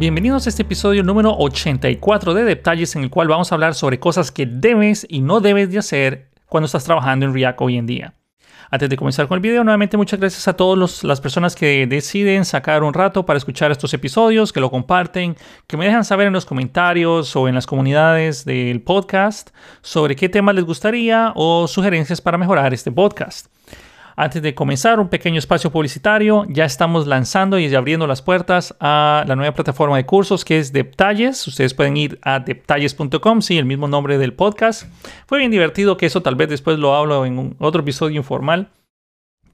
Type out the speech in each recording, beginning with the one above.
Bienvenidos a este episodio número 84 de Detalles en el cual vamos a hablar sobre cosas que debes y no debes de hacer cuando estás trabajando en React hoy en día. Antes de comenzar con el video, nuevamente muchas gracias a todas las personas que deciden sacar un rato para escuchar estos episodios, que lo comparten, que me dejan saber en los comentarios o en las comunidades del podcast sobre qué temas les gustaría o sugerencias para mejorar este podcast. Antes de comenzar, un pequeño espacio publicitario. Ya estamos lanzando y abriendo las puertas a la nueva plataforma de cursos que es Detalles. Ustedes pueden ir a detalles.com, sí, el mismo nombre del podcast. Fue bien divertido que eso tal vez después lo hablo en otro episodio informal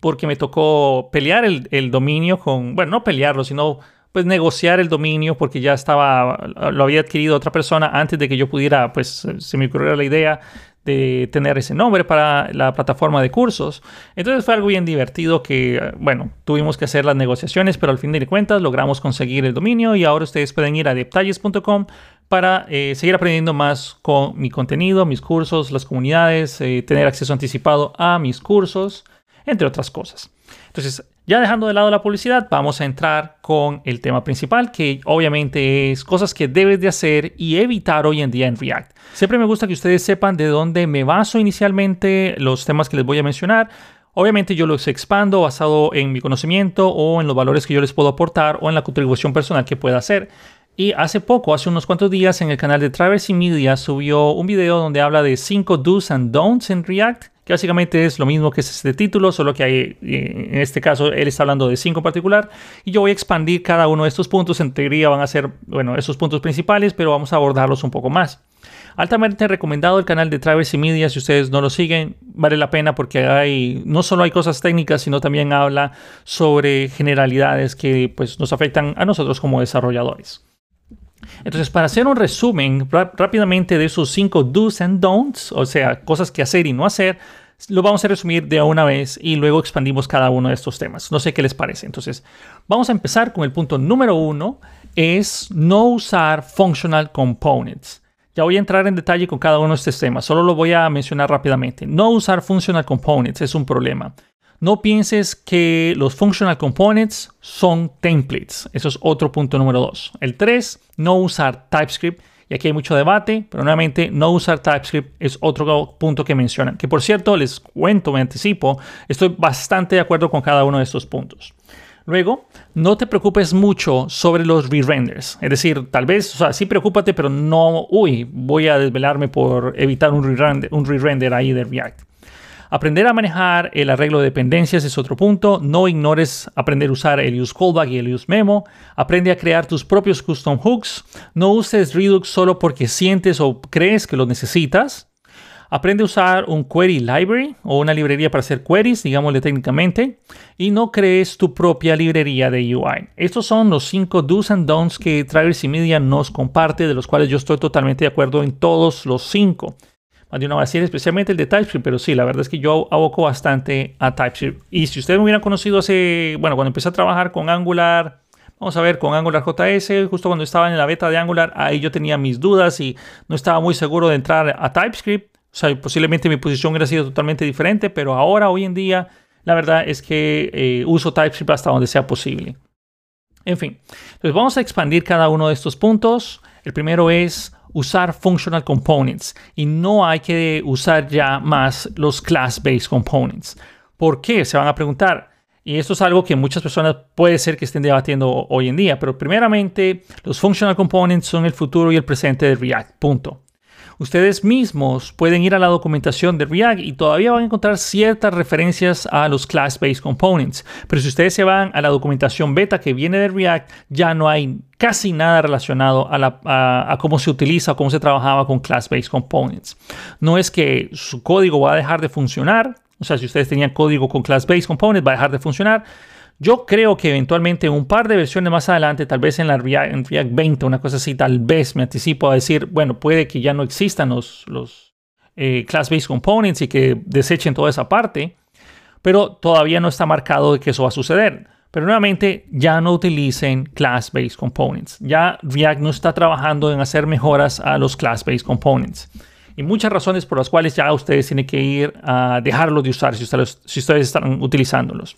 porque me tocó pelear el, el dominio con, bueno, no pelearlo, sino pues negociar el dominio porque ya estaba, lo había adquirido otra persona antes de que yo pudiera, pues se me ocurriera la idea de tener ese nombre para la plataforma de cursos. Entonces fue algo bien divertido que, bueno, tuvimos que hacer las negociaciones, pero al fin de cuentas logramos conseguir el dominio y ahora ustedes pueden ir a detalles.com para eh, seguir aprendiendo más con mi contenido, mis cursos, las comunidades, eh, tener acceso anticipado a mis cursos, entre otras cosas. Entonces, ya dejando de lado la publicidad, vamos a entrar con el tema principal, que obviamente es cosas que debes de hacer y evitar hoy en día en React. Siempre me gusta que ustedes sepan de dónde me baso inicialmente los temas que les voy a mencionar. Obviamente yo los expando basado en mi conocimiento o en los valores que yo les puedo aportar o en la contribución personal que pueda hacer. Y hace poco, hace unos cuantos días, en el canal de Traversy Media subió un video donde habla de 5 do's and don'ts en React que básicamente es lo mismo que es este título, solo que hay, eh, en este caso él está hablando de cinco en particular, y yo voy a expandir cada uno de estos puntos, en teoría van a ser, bueno, esos puntos principales, pero vamos a abordarlos un poco más. Altamente recomendado el canal de Traverse Media, si ustedes no lo siguen, vale la pena porque hay, no solo hay cosas técnicas, sino también habla sobre generalidades que pues, nos afectan a nosotros como desarrolladores. Entonces, para hacer un resumen rápidamente de esos cinco do's and don'ts, o sea, cosas que hacer y no hacer, lo vamos a resumir de una vez y luego expandimos cada uno de estos temas. No sé qué les parece. Entonces, vamos a empezar con el punto número uno, es no usar functional components. Ya voy a entrar en detalle con cada uno de estos temas, solo lo voy a mencionar rápidamente. No usar functional components es un problema. No pienses que los functional components son templates. Eso es otro punto número dos. El 3, no usar TypeScript. Y aquí hay mucho debate, pero nuevamente no usar TypeScript es otro punto que mencionan. Que por cierto, les cuento, me anticipo, estoy bastante de acuerdo con cada uno de estos puntos. Luego, no te preocupes mucho sobre los re-renders. Es decir, tal vez, o sea, sí preocúpate, pero no, uy, voy a desvelarme por evitar un re-render, re-render ahí de React. Aprender a manejar el arreglo de dependencias es otro punto. No ignores aprender a usar el use callback y el use memo. Aprende a crear tus propios custom hooks. No uses Redux solo porque sientes o crees que lo necesitas. Aprende a usar un query library o una librería para hacer queries, digámosle técnicamente, y no crees tu propia librería de UI. Estos son los cinco do's and don'ts que Traverse Media nos comparte, de los cuales yo estoy totalmente de acuerdo en todos los cinco de una vacía, especialmente el de TypeScript, pero sí, la verdad es que yo aboco bastante a TypeScript. Y si ustedes me hubieran conocido hace, bueno, cuando empecé a trabajar con Angular, vamos a ver, con Angular JS, justo cuando estaba en la beta de Angular, ahí yo tenía mis dudas y no estaba muy seguro de entrar a TypeScript. O sea, posiblemente mi posición hubiera sido totalmente diferente, pero ahora, hoy en día, la verdad es que eh, uso TypeScript hasta donde sea posible. En fin, entonces vamos a expandir cada uno de estos puntos. El primero es usar functional components y no hay que usar ya más los class-based components. ¿Por qué? Se van a preguntar. Y esto es algo que muchas personas puede ser que estén debatiendo hoy en día, pero primeramente los functional components son el futuro y el presente de React. Punto ustedes mismos pueden ir a la documentación de React y todavía van a encontrar ciertas referencias a los class-based components. Pero si ustedes se van a la documentación beta que viene de React, ya no hay casi nada relacionado a, cómo se utiliza o cómo se trabajaba con class-based components. No es que su código va a dejar de funcionar, o sea, si ustedes tenían código con class-based components, va a dejar de funcionar yo creo que eventualmente un par de versiones más adelante, tal vez en la React, 20, una cosa así, tal vez me anticipo a decir, bueno, puede que ya no existan los, eh, class-based components y que desechen toda esa parte, pero todavía no está marcado de que eso va a suceder. Pero nuevamente, ya no utilicen class-based components. Ya React no está trabajando en hacer mejoras a los class-based components. Y muchas razones por las cuales ya ustedes tienen que ir a dejarlos de usar si ustedes, si ustedes están utilizándolos.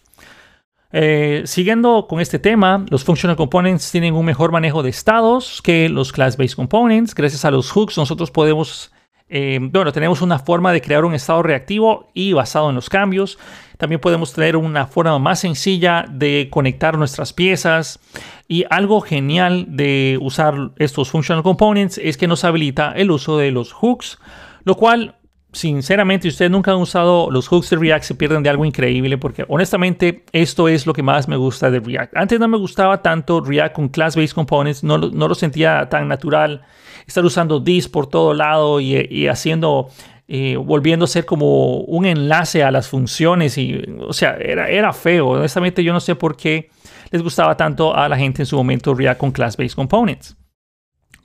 Eh, siguiendo con este tema, los Functional Components tienen un mejor manejo de estados que los Class-Based Components. Gracias a los hooks nosotros podemos, eh, bueno, tenemos una forma de crear un estado reactivo y basado en los cambios. También podemos tener una forma más sencilla de conectar nuestras piezas. Y algo genial de usar estos Functional Components es que nos habilita el uso de los hooks, lo cual sinceramente, si ustedes nunca han usado los hooks de React, se pierden de algo increíble porque honestamente esto es lo que más me gusta de React. Antes no me gustaba tanto React con class-based components, no, no, lo sentía tan natural. Estar usando this por todo lado y, haciendo, eh, volviendo a ser como un enlace a las funciones y, o sea, era, era feo. Honestamente, yo no sé por qué les gustaba tanto a la gente en su momento React con class-based components.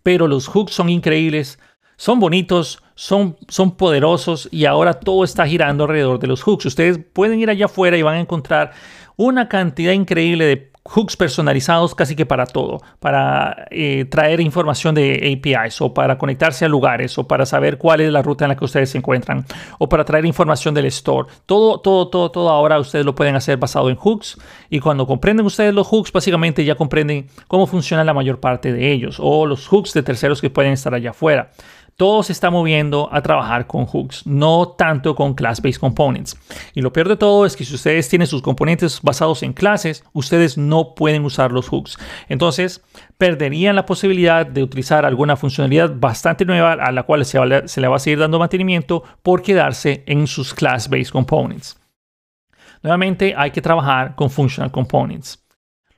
Pero los hooks son increíbles son bonitos, son, son poderosos y ahora todo está girando alrededor de los hooks. Ustedes pueden ir allá afuera y van a encontrar una cantidad increíble de hooks personalizados casi que para todo, para eh, traer información de APIs o para conectarse a lugares o para saber cuál es la ruta en la que ustedes se encuentran o para traer información del store. Todo, todo, todo, todo ahora ustedes lo pueden hacer basado en hooks y cuando comprenden ustedes los hooks, básicamente ya comprenden cómo funciona la mayor parte de ellos o los hooks de terceros que pueden estar allá afuera todo se está moviendo a trabajar con hooks, no tanto con class-based components. Y lo peor de todo es que si ustedes tienen sus componentes basados en clases, ustedes no pueden usar los hooks. Entonces, perderían la posibilidad de utilizar alguna funcionalidad bastante nueva a la cual se, se le va a seguir dando mantenimiento por quedarse en sus class-based components. Nuevamente, hay que trabajar con functional components.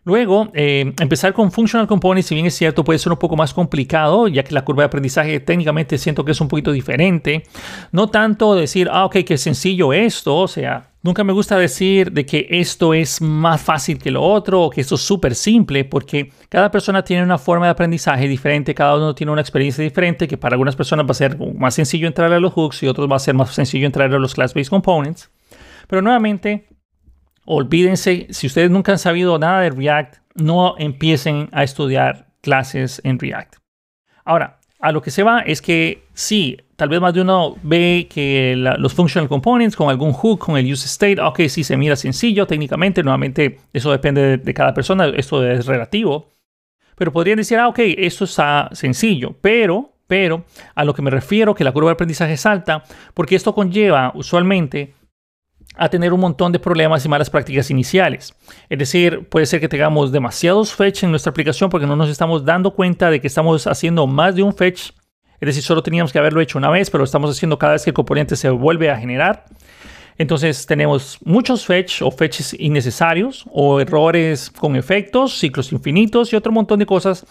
Luego, eh, empezar con Functional Components, si bien es cierto, puede ser un poco más complicado, ya que la curva de aprendizaje técnicamente siento que es un poquito diferente. No tanto decir, ah, ok, qué sencillo esto, o sea, nunca me gusta decir de que esto es más fácil que lo otro o que esto es súper simple, porque cada persona tiene una forma de aprendizaje diferente, cada uno tiene una experiencia diferente, que para algunas personas va a ser más sencillo entrar a los hooks y otros va a ser más sencillo entrar a los class-based components. Pero nuevamente, Olvídense, si ustedes nunca han sabido nada de React, no empiecen a estudiar clases en React. Ahora, a lo que se va es que sí, tal vez más de uno ve que los functional components con algún hook, con el use state, ok, sí se mira sencillo técnicamente, nuevamente eso depende de, cada persona, esto es relativo, pero podrían decir, ah, ok, esto está sencillo, pero, pero a lo que me refiero que la curva de aprendizaje es alta, porque esto conlleva usualmente a tener un montón de problemas y malas prácticas iniciales. Es decir, puede ser que tengamos demasiados fetch en nuestra aplicación porque no nos estamos dando cuenta de que estamos haciendo más de un fetch. Es decir, solo teníamos que haberlo hecho una vez, pero lo estamos haciendo cada vez que el componente se vuelve a generar. Entonces tenemos muchos fetch o fetches innecesarios o errores con efectos, ciclos infinitos y otro montón de cosas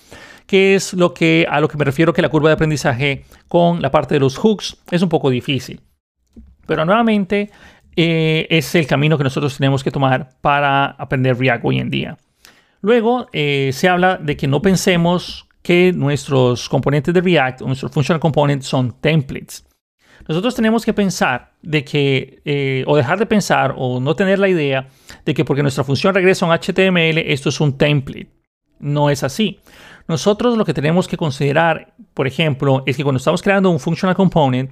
que es lo que a lo que me refiero que la curva de aprendizaje con la parte de los hooks es un poco difícil. Pero nuevamente eh, es el camino que nosotros tenemos que tomar para aprender React hoy en día. Luego eh, se habla de que no pensemos que nuestros componentes de React o nuestros functional components son templates. Nosotros tenemos que pensar de que, eh, o dejar de pensar, o no tener la idea de que porque nuestra función regresa a un HTML, esto es un template. No es así. Nosotros lo que tenemos que considerar, por ejemplo, es que cuando estamos creando un functional component,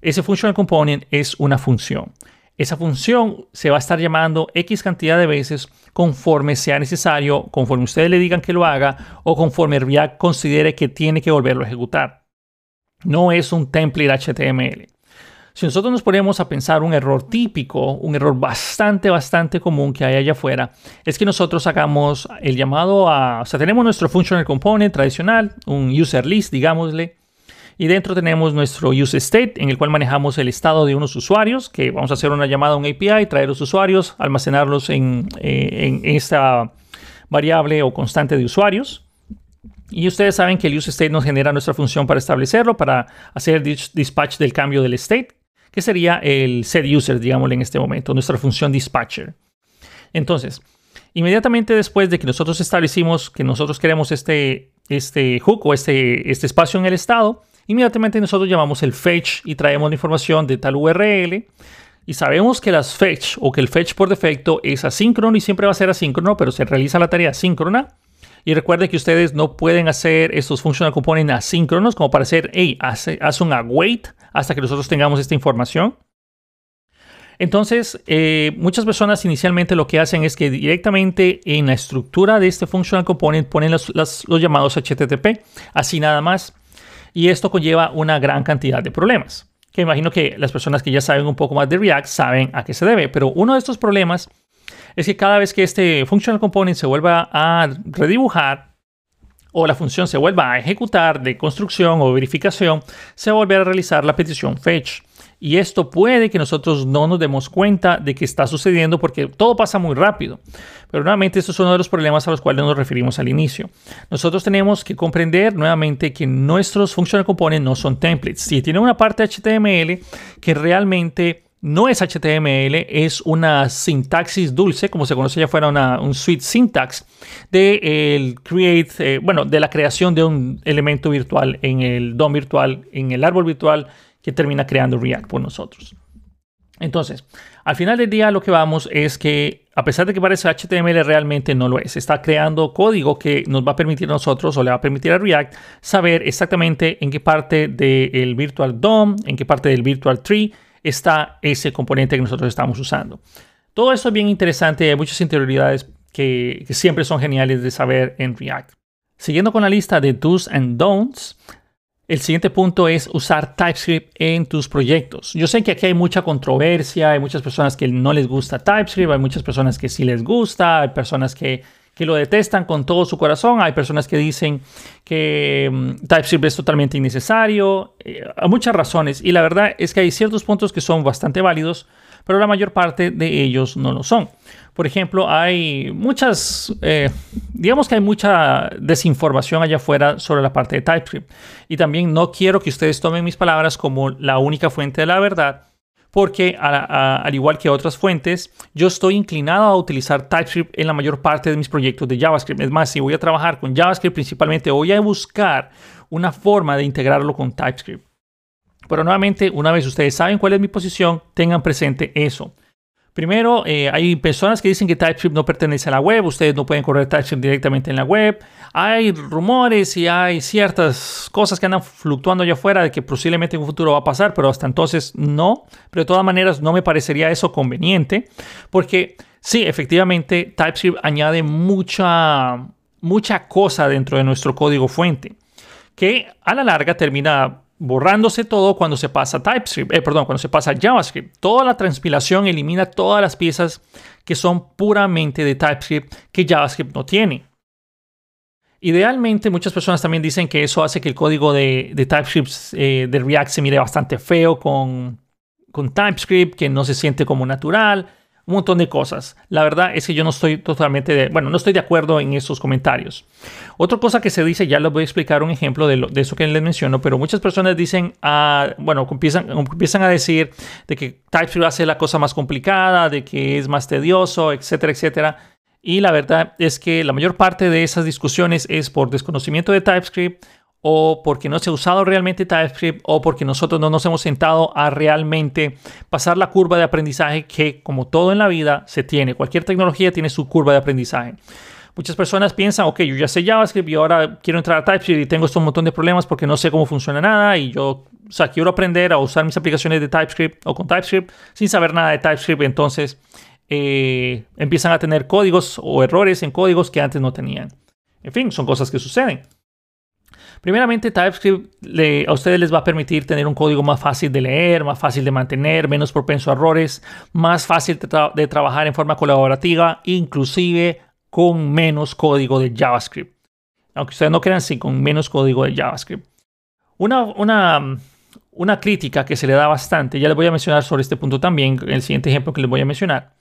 ese functional component es una función. Esa función se va a estar llamando X cantidad de veces conforme sea necesario, conforme ustedes le digan que lo haga o conforme React considere que tiene que volverlo a ejecutar. No es un template HTML. Si nosotros nos ponemos a pensar un error típico, un error bastante, bastante común que hay allá afuera, es que nosotros hagamos el llamado a, o sea, tenemos nuestro functional component tradicional, un user list, digámosle, y dentro tenemos nuestro use state, en el cual manejamos el estado de unos usuarios, que vamos a hacer una llamada a un API, traer los usuarios, almacenarlos en, eh, esta variable o constante de usuarios. Y ustedes saben que el use state nos genera nuestra función para establecerlo, para hacer dispatch del cambio del state, que sería el set user, digámosle en este momento, nuestra función dispatcher. Entonces, inmediatamente después de que nosotros establecimos que nosotros queremos este, este hook o este, este espacio en el estado, Inmediatamente nosotros llamamos el fetch y traemos la información de tal URL. Y sabemos que las fetch o que el fetch por defecto es asíncrono y siempre va a ser asíncrono, pero se realiza la tarea asíncrona. Y recuerden que ustedes no pueden hacer estos functional components asíncronos como para hacer, hey, haz, un await hasta que nosotros tengamos esta información. Entonces, eh, muchas personas inicialmente lo que hacen es que directamente en la estructura de este functional component ponen los, los llamados HTTP, así nada más. Y esto conlleva una gran cantidad de problemas, que imagino que las personas que ya saben un poco más de React saben a qué se debe. Pero uno de estos problemas es que cada vez que este functional component se vuelva a redibujar, o la función se vuelva a ejecutar de construcción o verificación, se va a volver a realizar la petición fetch. Y esto puede que nosotros no nos demos cuenta de que está sucediendo porque todo pasa muy rápido. Pero nuevamente, esto es uno de los problemas a los cuales nos referimos al inicio. Nosotros tenemos que comprender nuevamente que nuestros functional components no son templates. Si tienen una parte HTML que realmente no es HTML, es una sintaxis dulce, como se conoce ya fuera una, un sweet syntax de eh, de la creación de un elemento virtual en el DOM virtual, en el árbol virtual que termina creando React por nosotros. Entonces, al final del día lo que vamos es que a pesar de que parece HTML realmente no lo es. Está creando código que nos va a permitir a nosotros o le va a permitir a React saber exactamente en qué parte del Virtual DOM, en qué parte del Virtual Tree está ese componente que nosotros estamos usando. Todo esto es bien interesante, hay muchas interioridades que, siempre son geniales de saber en React. Siguiendo con la lista de do's and don'ts, el siguiente punto es usar TypeScript en tus proyectos. Yo sé que aquí hay mucha controversia, hay muchas personas que no les gusta TypeScript, hay muchas personas que sí les gusta, hay personas que, que lo detestan con todo su corazón, hay personas que dicen que mm, TypeScript es totalmente innecesario, eh, hay muchas razones y la verdad es que hay ciertos puntos que son bastante válidos, pero la mayor parte de ellos no lo son. Por ejemplo, hay muchas, eh, digamos que hay mucha desinformación allá afuera sobre la parte de TypeScript. Y también no quiero que ustedes tomen mis palabras como la única fuente de la verdad, porque al igual que otras fuentes, yo estoy inclinado a utilizar TypeScript en la mayor parte de mis proyectos de JavaScript. Es más, si voy a trabajar con JavaScript principalmente, voy a buscar una forma de integrarlo con TypeScript. Pero nuevamente, una vez ustedes saben cuál es mi posición, tengan presente eso. Primero, eh, hay personas que dicen que TypeScript no pertenece a la web, ustedes no pueden correr TypeScript directamente en la web. Hay rumores y hay ciertas cosas que andan fluctuando allá afuera de que posiblemente en un futuro va a pasar, pero hasta entonces no. Pero de todas maneras, no me parecería eso conveniente, porque sí, efectivamente, TypeScript añade mucha, mucha cosa dentro de nuestro código fuente, que a la larga termina borrándose todo cuando se pasa TypeScript, eh, perdón, cuando se pasa JavaScript. Toda la transpilación elimina todas las piezas que son puramente de TypeScript que JavaScript no tiene. Idealmente, muchas personas también dicen que eso hace que el código de, TypeScript eh, de React se mire bastante feo con, con TypeScript, que no se siente como natural un montón de cosas. La verdad es que yo no estoy totalmente, de, bueno, no estoy de acuerdo en esos comentarios. Otra cosa que se dice, ya les voy a explicar un ejemplo de, eso que les menciono, pero muchas personas dicen, ah, bueno, empiezan, empiezan a decir de que TypeScript hace la cosa más complicada, de que es más tedioso, etcétera, etcétera. Y la verdad es que la mayor parte de esas discusiones es por desconocimiento de TypeScript o porque no se ha usado realmente TypeScript o porque nosotros no nos hemos sentado a realmente pasar la curva de aprendizaje que como todo en la vida se tiene. Cualquier tecnología tiene su curva de aprendizaje. Muchas personas piensan, ok, yo ya sé JavaScript y ahora quiero entrar a TypeScript y tengo estos montón de problemas porque no sé cómo funciona nada y yo, o sea, quiero aprender a usar mis aplicaciones de TypeScript o con TypeScript sin saber nada de TypeScript. Entonces eh, empiezan a tener códigos o errores en códigos que antes no tenían. En fin, son cosas que suceden. Primeramente, TypeScript a ustedes les va a permitir tener un código más fácil de leer, más fácil de mantener, menos propenso a errores, más fácil de, trabajar en forma colaborativa, inclusive con menos código de JavaScript. Aunque ustedes no crean, sí, con menos código de JavaScript. Una, una, una crítica que se le da bastante, ya les voy a mencionar sobre este punto también, el siguiente ejemplo que les voy a mencionar,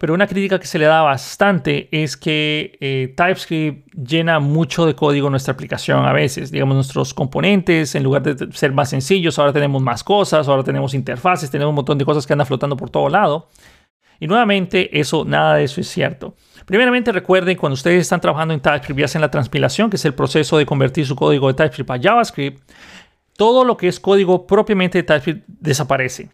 pero una crítica que se le da bastante es que eh, TypeScript llena mucho de código nuestra aplicación a veces. Digamos, nuestros componentes, en lugar de ser más sencillos, ahora tenemos más cosas, ahora tenemos interfaces, tenemos un montón de cosas que andan flotando por todo lado. Y nuevamente, eso, nada de eso es cierto. Primeramente, recuerden, cuando ustedes están trabajando en TypeScript y hacen la transpilación, que es el proceso de convertir su código de TypeScript a JavaScript, todo lo que es código propiamente de TypeScript desaparece.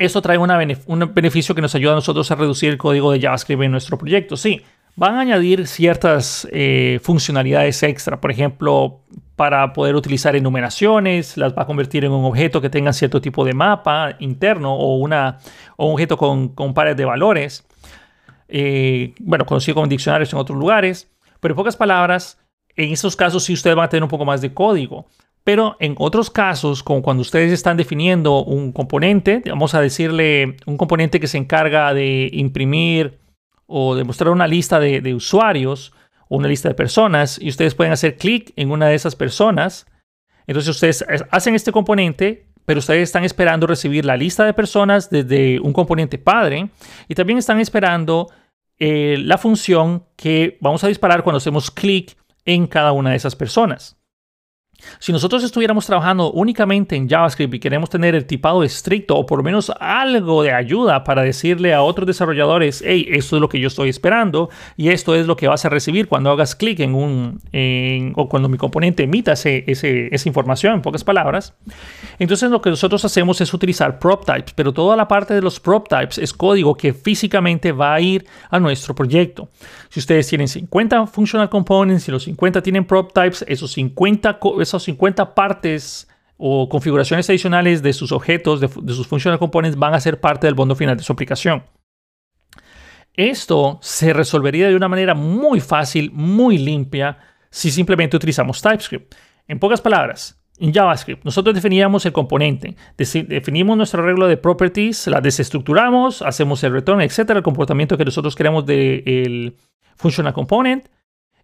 Eso trae un beneficio que nos ayuda a nosotros a reducir el código de JavaScript en nuestro proyecto. Sí, van a añadir ciertas eh, funcionalidades extra. Por ejemplo, para poder utilizar enumeraciones, las va a convertir en un objeto que tenga cierto tipo de mapa interno o, una, un objeto con, con pares de valores. Eh, bueno, conocido como diccionarios en otros lugares. Pero en pocas palabras, en estos casos sí ustedes van a tener un poco más de código. Pero en otros casos, como cuando ustedes están definiendo un componente, vamos a decirle un componente que se encarga de imprimir o de mostrar una lista de, de usuarios, una lista de personas y ustedes pueden hacer clic en una de esas personas. Entonces ustedes hacen este componente, pero ustedes están esperando recibir la lista de personas desde un componente padre y también están esperando eh, la función que vamos a disparar cuando hacemos clic en cada una de esas personas. Si nosotros estuviéramos trabajando únicamente en JavaScript y queremos tener el tipado estricto o por lo menos algo de ayuda para decirle a otros desarrolladores, hey, esto es lo que yo estoy esperando y esto es lo que vas a recibir cuando hagas clic en un, o cuando mi componente emita esa información, en pocas palabras. Entonces lo que nosotros hacemos es utilizar prop types, pero toda la parte de los prop types es código que físicamente va a ir a nuestro proyecto. Si ustedes tienen 50 functional components y los 50 tienen prop types, esos 50 esas 50 partes o configuraciones adicionales de sus objetos, de, sus functional components, van a ser parte del bondo final de su aplicación. Esto se resolvería de una manera muy fácil, muy limpia, si simplemente utilizamos TypeScript. En pocas palabras, en JavaScript, nosotros definíamos el componente, definimos nuestro arreglo de properties, la desestructuramos, hacemos el return, etcétera, el comportamiento que nosotros queremos del functional component,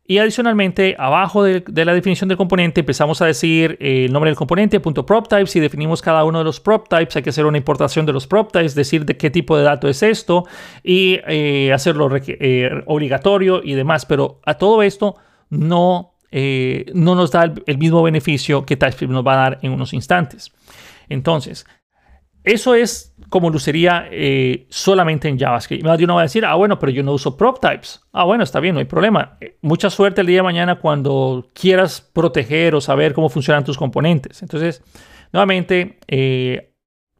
y adicionalmente, abajo de, la definición del componente, empezamos a decir eh, el nombre del componente, punto prop types, y definimos cada uno de los prop types. Hay que hacer una importación de los prop types, decir de qué tipo de dato es esto y eh, hacerlo eh, obligatorio y demás. Pero a todo esto no, no nos da el, mismo beneficio que TypeScript nos va a dar en unos instantes. Entonces, eso es como lucería eh, solamente en JavaScript. Más de uno va a decir, ah, bueno, pero yo no uso prop types. Ah, bueno, está bien, no hay problema. Eh, mucha suerte el día de mañana cuando quieras proteger o saber cómo funcionan tus componentes. Entonces, nuevamente, eh,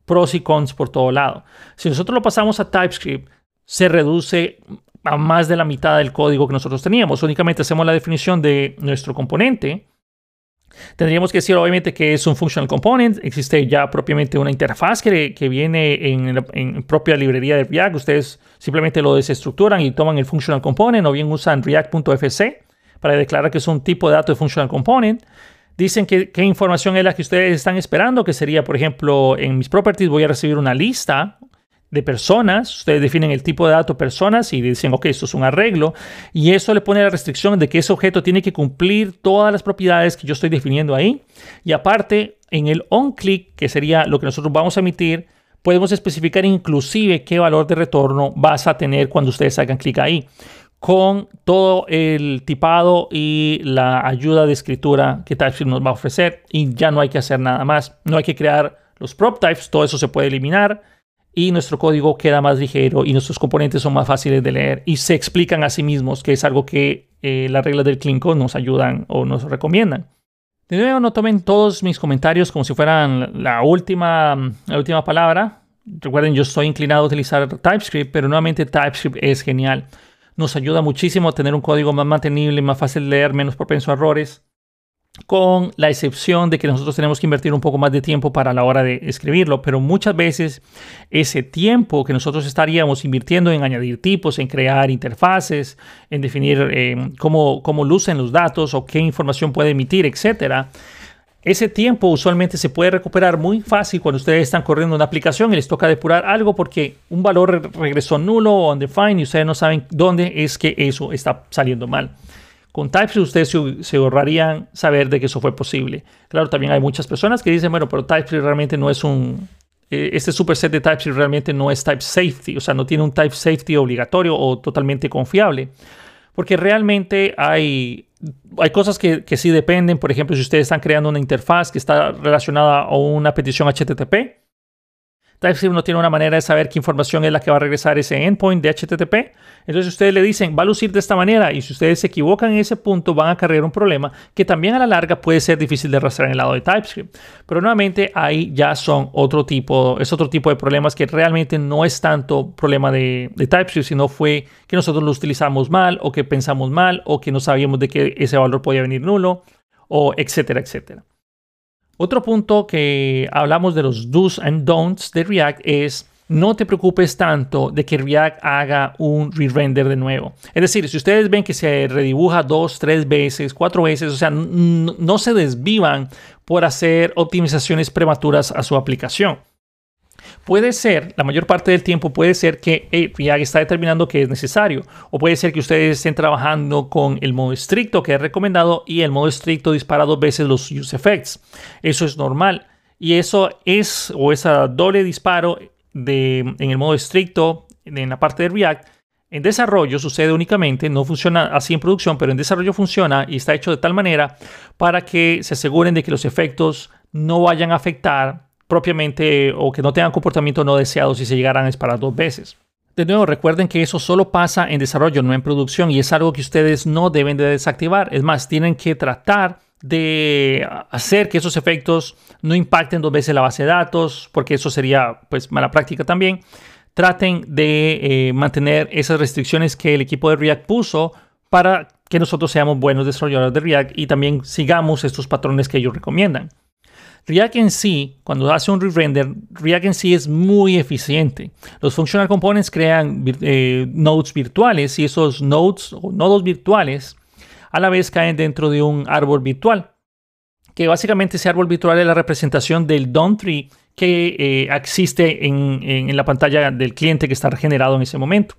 pros y cons por todo lado. Si nosotros lo pasamos a TypeScript, se reduce a más de la mitad del código que nosotros teníamos. Únicamente hacemos la definición de nuestro componente Tendríamos que decir obviamente que es un functional component. Existe ya propiamente una interfaz que, que viene en, en, propia librería de React. Ustedes simplemente lo desestructuran y toman el functional component o bien usan react.fc para declarar que es un tipo de dato de functional component. Dicen que qué información es la que ustedes están esperando, que sería, por ejemplo, en mis properties voy a recibir una lista de personas, ustedes definen el tipo de dato personas y dicen, ok, esto es un arreglo, y eso le pone la restricción de que ese objeto tiene que cumplir todas las propiedades que yo estoy definiendo ahí. Y aparte, en el onClick, que sería lo que nosotros vamos a emitir, podemos especificar inclusive qué valor de retorno vas a tener cuando ustedes hagan clic ahí, con todo el tipado y la ayuda de escritura que TypeScript nos va a ofrecer, y ya no hay que hacer nada más, no hay que crear los prop types, todo eso se puede eliminar y nuestro código queda más ligero y nuestros componentes son más fáciles de leer y se explican a sí mismos, que es algo que eh, las reglas del Clean nos ayudan o nos recomiendan. De nuevo, no tomen todos mis comentarios como si fueran la última, la última palabra. Recuerden, yo estoy inclinado a utilizar TypeScript, pero nuevamente TypeScript es genial. Nos ayuda muchísimo a tener un código más mantenible, más fácil de leer, menos propenso a errores con la excepción de que nosotros tenemos que invertir un poco más de tiempo para la hora de escribirlo, pero muchas veces ese tiempo que nosotros estaríamos invirtiendo en añadir tipos, en crear interfaces, en definir eh, cómo, cómo lucen los datos o qué información puede emitir, etcétera, ese tiempo usualmente se puede recuperar muy fácil cuando ustedes están corriendo una aplicación y les toca depurar algo porque un valor regresó nulo o undefined y ustedes no saben dónde es que eso está saliendo mal. Con TypeScript ustedes se, ahorrarían saber de que eso fue posible. Claro, también hay muchas personas que dicen, bueno, pero TypeScript realmente no es un... Eh, este superset de TypeScript realmente no es type safety, o sea, no tiene un type safety obligatorio o totalmente confiable. Porque realmente hay, hay cosas que, que sí dependen. Por ejemplo, si ustedes están creando una interfaz que está relacionada a una petición HTTP, TypeScript no tiene una manera de saber qué información es la que va a regresar ese endpoint de HTTP. Entonces ustedes le dicen, va a lucir de esta manera y si ustedes se equivocan en ese punto van a cargar un problema que también a la larga puede ser difícil de rastrear en el lado de TypeScript. Pero nuevamente ahí ya son otro tipo, es otro tipo de problemas que realmente no es tanto problema de, de TypeScript, sino fue que nosotros lo utilizamos mal o que pensamos mal o que no sabíamos de que ese valor podía venir nulo o etcétera, etcétera. Otro punto que hablamos de los do's and don'ts de React es no te preocupes tanto de que React haga un re-render de nuevo. Es decir, si ustedes ven que se redibuja dos, tres veces, cuatro veces, o sea, no se desvivan por hacer optimizaciones prematuras a su aplicación. Puede ser, la mayor parte del tiempo puede ser que React está determinando que es necesario. O puede ser que ustedes estén trabajando con el modo estricto que es recomendado y el modo estricto dispara dos veces los use effects. Eso es normal. Y eso es, o ese doble disparo de, en el modo estricto, en la parte de React, en desarrollo sucede únicamente, no funciona así en producción, pero en desarrollo funciona y está hecho de tal manera para que se aseguren de que los efectos no vayan a afectar propiamente o que no tengan comportamiento no deseado si se llegaran a disparar dos veces. De nuevo, recuerden que eso solo pasa en desarrollo, no en producción, y es algo que ustedes no deben de desactivar. Es más, tienen que tratar de hacer que esos efectos no impacten dos veces la base de datos, porque eso sería pues mala práctica también. Traten de eh, mantener esas restricciones que el equipo de React puso para que nosotros seamos buenos desarrolladores de React y también sigamos estos patrones que ellos recomiendan. React en sí, cuando hace un re-render, React en sí es muy eficiente. Los functional components crean eh, nodes virtuales y esos nodes o nodos virtuales a la vez caen dentro de un árbol virtual. Que básicamente ese árbol virtual es la representación del DOM tree que eh, existe en, la pantalla del cliente que está generado en ese momento.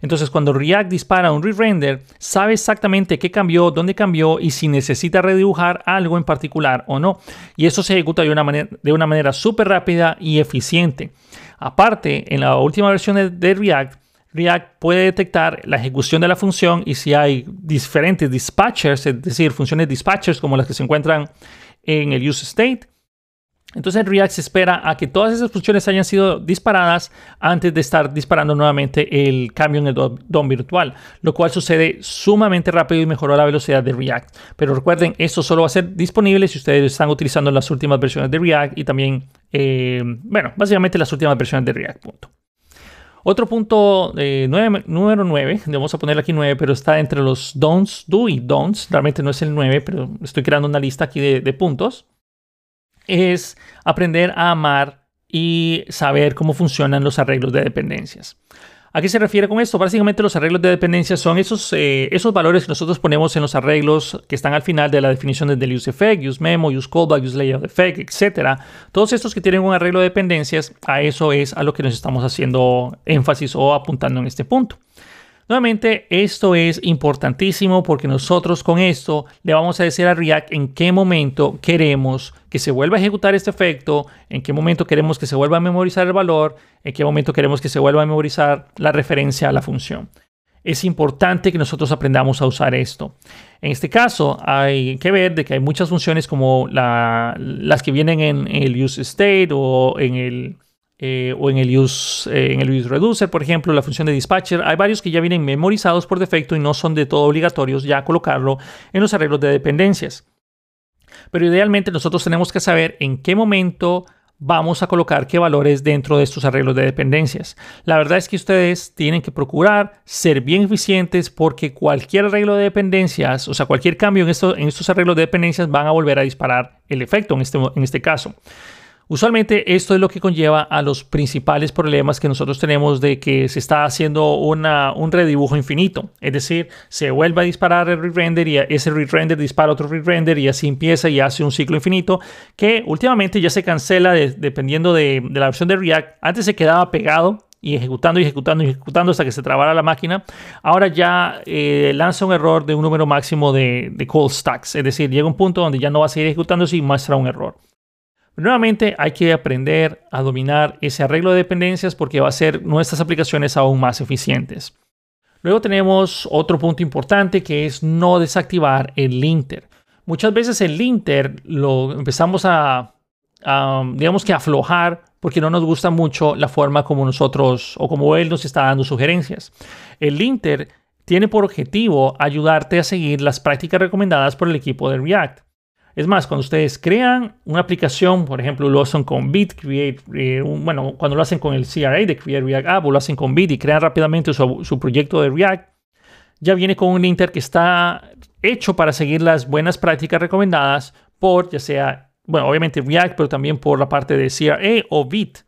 Entonces, cuando React dispara un re-render, sabe exactamente qué cambió, dónde cambió y si necesita redibujar algo en particular o no. Y eso se ejecuta de una manera, de una manera súper rápida y eficiente. Aparte, en la última versión de, React, React puede detectar la ejecución de la función y si hay diferentes dispatchers, es decir, funciones dispatchers como las que se encuentran en el use state, entonces React se espera a que todas esas funciones hayan sido disparadas antes de estar disparando nuevamente el cambio en el DOM virtual, lo cual sucede sumamente rápido y mejoró la velocidad de React. Pero recuerden, esto solo va a ser disponible si ustedes están utilizando las últimas versiones de React y también, eh, bueno, básicamente las últimas versiones de React. Punto. Otro punto eh, número 9, vamos a ponerle aquí 9, pero está entre los don'ts, do y don'ts. Realmente no es el 9, pero estoy creando una lista aquí de puntos es aprender a amar y saber cómo funcionan los arreglos de dependencias. ¿A qué se refiere con esto? Básicamente los arreglos de dependencias son esos, eh, esos valores que nosotros ponemos en los arreglos que están al final de la definición del use effect, use memo, use callback, use layout effect, etc. Todos estos que tienen un arreglo de dependencias, a eso es a lo que nos estamos haciendo énfasis o apuntando en este punto. Nuevamente, esto es importantísimo porque nosotros con esto le vamos a decir a React en qué momento queremos que se vuelva a ejecutar este efecto, en qué momento queremos que se vuelva a memorizar el valor, en qué momento queremos que se vuelva a memorizar la referencia a la función. Es importante que nosotros aprendamos a usar esto. En este caso, hay que ver de que hay muchas funciones como las que vienen en el use state o en el eh, o en el, use, eh, en el use reducer, por ejemplo, la función de dispatcher. Hay varios que ya vienen memorizados por defecto y no son de todo obligatorios ya colocarlo en los arreglos de dependencias. Pero idealmente nosotros tenemos que saber en qué momento vamos a colocar qué valores dentro de estos arreglos de dependencias. La verdad es que ustedes tienen que procurar ser bien eficientes porque cualquier arreglo de dependencias, o sea, cualquier cambio en, esto, en estos arreglos de dependencias van a volver a disparar el efecto en este, en este caso. Usualmente esto es lo que conlleva a los principales problemas que nosotros tenemos de que se está haciendo un redibujo infinito. Es decir, se vuelve a disparar el re-render y ese re-render dispara otro re-render y así empieza y hace un ciclo infinito que últimamente ya se cancela dependiendo de, la versión de React. Antes se quedaba pegado y ejecutando y ejecutando y ejecutando hasta que se trabara la máquina. Ahora ya eh, lanza un error de un número máximo de, de call stacks. Es decir, llega un punto donde ya no va a seguir ejecutando y muestra un error. Nuevamente hay que aprender a dominar ese arreglo de dependencias porque va a hacer nuestras aplicaciones aún más eficientes. Luego tenemos otro punto importante que es no desactivar el linter. Muchas veces el linter lo empezamos a, digamos que aflojar porque no nos gusta mucho la forma como nosotros o como él nos está dando sugerencias. El linter tiene por objetivo ayudarte a seguir las prácticas recomendadas por el equipo de React. Es más, cuando ustedes crean una aplicación, por ejemplo, lo hacen con Bit, eh, bueno, cuando lo hacen con el CRA de Create React App o lo hacen con Bit y crean rápidamente su, su proyecto de React, ya viene con un linter que está hecho para seguir las buenas prácticas recomendadas por ya sea, bueno, obviamente React, pero también por la parte de CRA o Bit